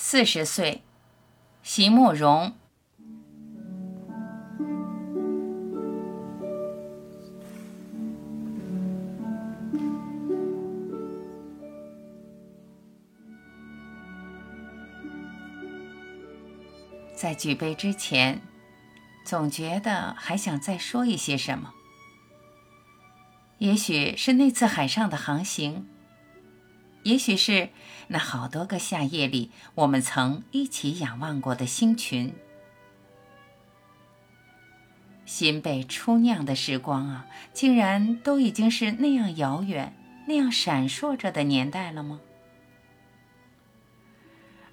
四十岁，席慕容。在举杯之前，总觉得还想再说一些什么。也许是那次海上的航行。也许是那好多个夏夜里，我们曾一起仰望过的星群。新被初酿的时光啊，竟然都已经是那样遥远、那样闪烁着的年代了吗？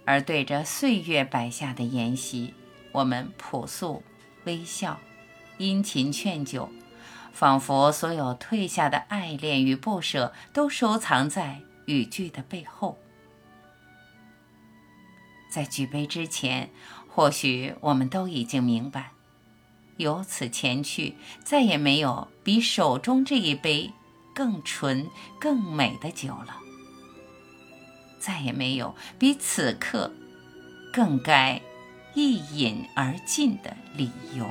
而对着岁月摆下的筵席，我们朴素、微笑、殷勤劝酒，仿佛所有褪下的爱恋与不舍，都收藏在。语句的背后，在举杯之前，或许我们都已经明白，由此前去，再也没有比手中这一杯更纯、更美的酒了，再也没有比此刻更该一饮而尽的理由。